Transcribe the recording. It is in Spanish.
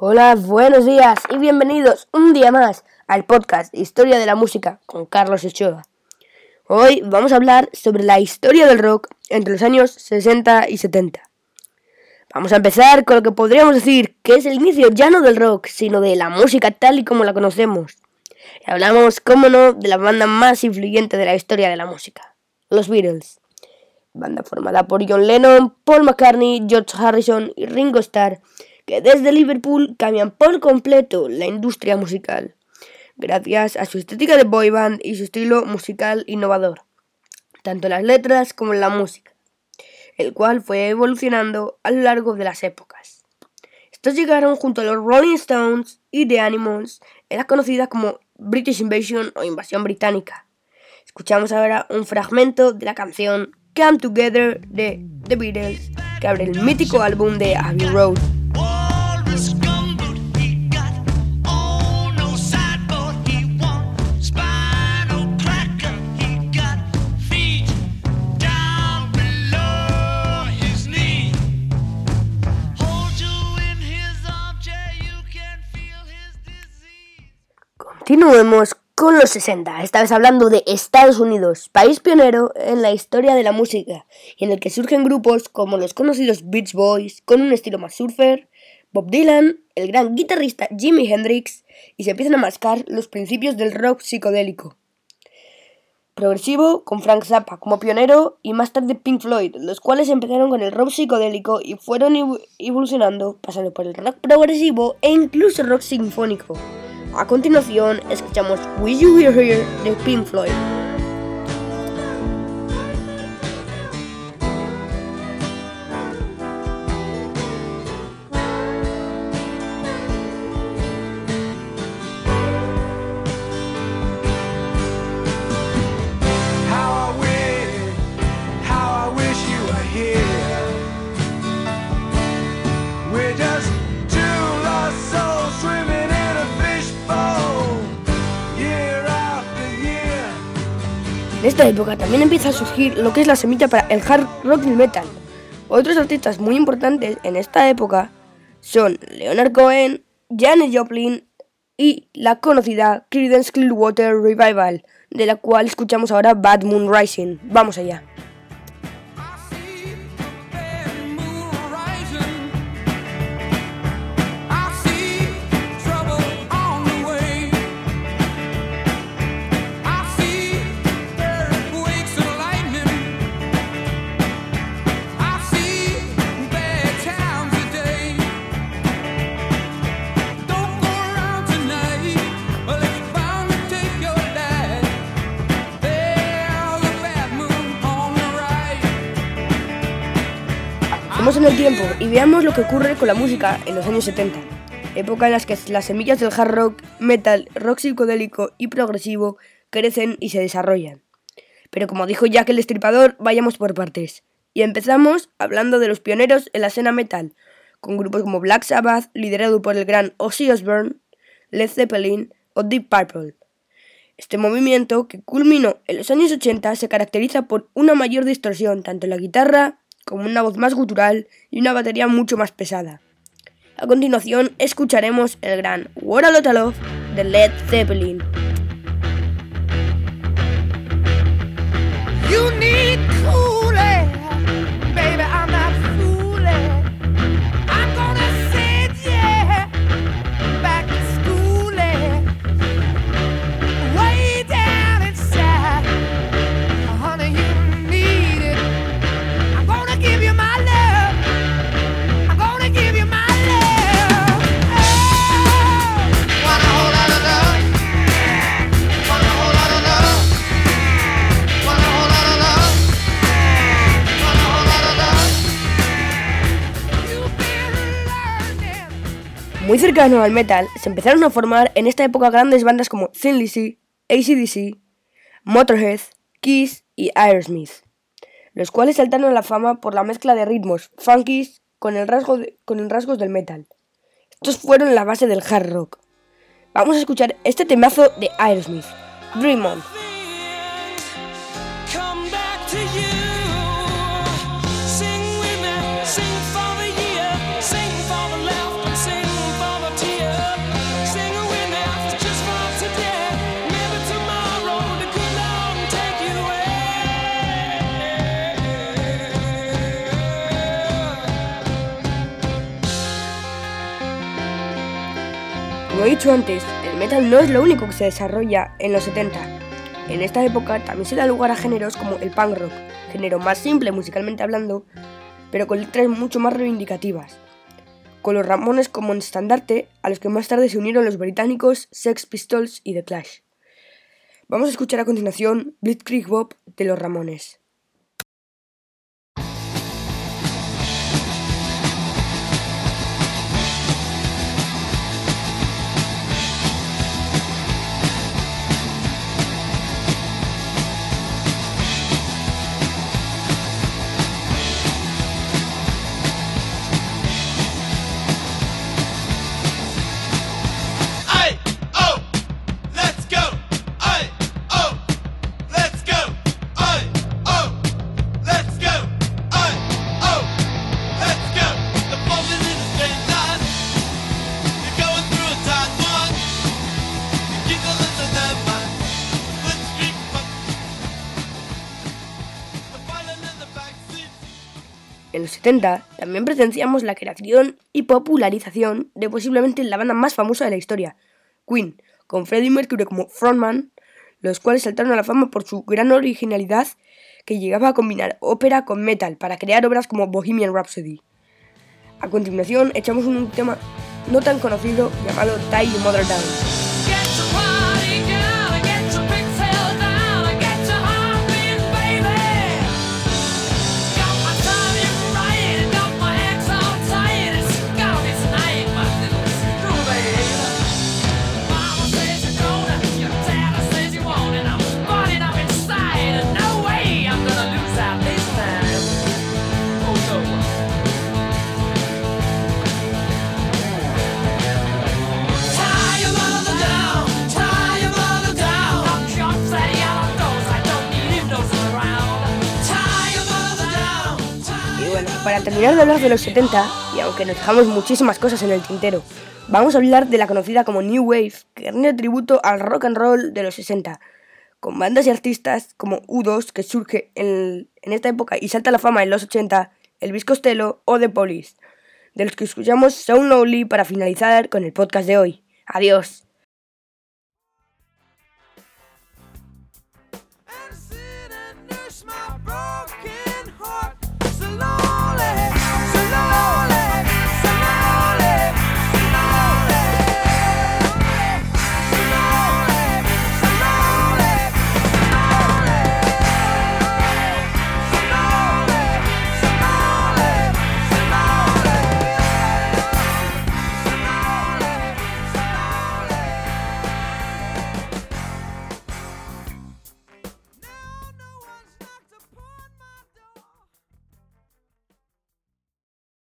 Hola, buenos días y bienvenidos un día más al podcast Historia de la Música con Carlos Ochoa. Hoy vamos a hablar sobre la historia del rock entre los años 60 y 70. Vamos a empezar con lo que podríamos decir que es el inicio ya no del rock, sino de la música tal y como la conocemos. Y hablamos, cómo no, de la banda más influyente de la historia de la música, los Beatles. Banda formada por John Lennon, Paul McCartney, George Harrison y Ringo Starr, que desde Liverpool cambian por completo la industria musical, gracias a su estética de boy band y su estilo musical innovador, tanto en las letras como en la música, el cual fue evolucionando a lo largo de las épocas. Estos llegaron junto a los Rolling Stones y The Animals, era conocida como British Invasion o Invasión Británica. Escuchamos ahora un fragmento de la canción Come Together de The Beatles, que abre el mítico álbum de Abbey Road. Continuemos con los 60, esta vez hablando de Estados Unidos, país pionero en la historia de la música, en el que surgen grupos como los conocidos Beach Boys, con un estilo más surfer, Bob Dylan, el gran guitarrista Jimi Hendrix, y se empiezan a mascar los principios del rock psicodélico. Progresivo, con Frank Zappa como pionero, y más tarde Pink Floyd, los cuales empezaron con el rock psicodélico y fueron evolucionando, pasando por el rock progresivo e incluso rock sinfónico. A continuación, escuchamos Will You Hear Here de Pink Floyd. Esta época también empieza a surgir lo que es la semilla para el hard rock y el metal. Otros artistas muy importantes en esta época son Leonard Cohen, Janis Joplin y la conocida Creedence Clearwater Revival, de la cual escuchamos ahora Bad Moon Rising. Vamos allá. Vamos en el tiempo y veamos lo que ocurre con la música en los años 70, época en la que las semillas del hard rock, metal, rock psicodélico y progresivo crecen y se desarrollan. Pero como dijo Jack el Destripador, vayamos por partes. Y empezamos hablando de los pioneros en la escena metal, con grupos como Black Sabbath, liderado por el gran Ozzy Osbourne, Led Zeppelin o Deep Purple. Este movimiento, que culminó en los años 80, se caracteriza por una mayor distorsión tanto en la guitarra como una voz más gutural y una batería mucho más pesada. A continuación escucharemos el gran What a Lot of Love de Led Zeppelin. Muy cercano al metal, se empezaron a formar en esta época grandes bandas como Thin Lizzy, ACDC, Motorhead, Kiss y Aerosmith, los cuales saltaron a la fama por la mezcla de ritmos funkies con el, rasgo con el rasgos del metal. Estos fueron la base del hard rock. Vamos a escuchar este temazo de Aerosmith, Dream On. Dicho antes, el metal no es lo único que se desarrolla en los 70. En esta época también se da lugar a géneros como el punk rock, género más simple musicalmente hablando, pero con letras mucho más reivindicativas, con los Ramones como estandarte, a los que más tarde se unieron los británicos Sex Pistols y The Clash. Vamos a escuchar a continuación Blitzkrieg Bob de los Ramones. En los 70 también presenciamos la creación y popularización de posiblemente la banda más famosa de la historia, Queen, con Freddie Mercury como frontman, los cuales saltaron a la fama por su gran originalidad que llegaba a combinar ópera con metal para crear obras como Bohemian Rhapsody. A continuación echamos un tema no tan conocido llamado Your Mother Down. Para terminar de hablar de los 70, y aunque nos dejamos muchísimas cosas en el tintero, vamos a hablar de la conocida como New Wave, que rinde tributo al rock and roll de los 60, con bandas y artistas como U2, que surge en, esta época y salta a la fama en los 80, Elvis Costello o The Police, de los que escuchamos So Lonely para finalizar con el podcast de hoy. Adiós.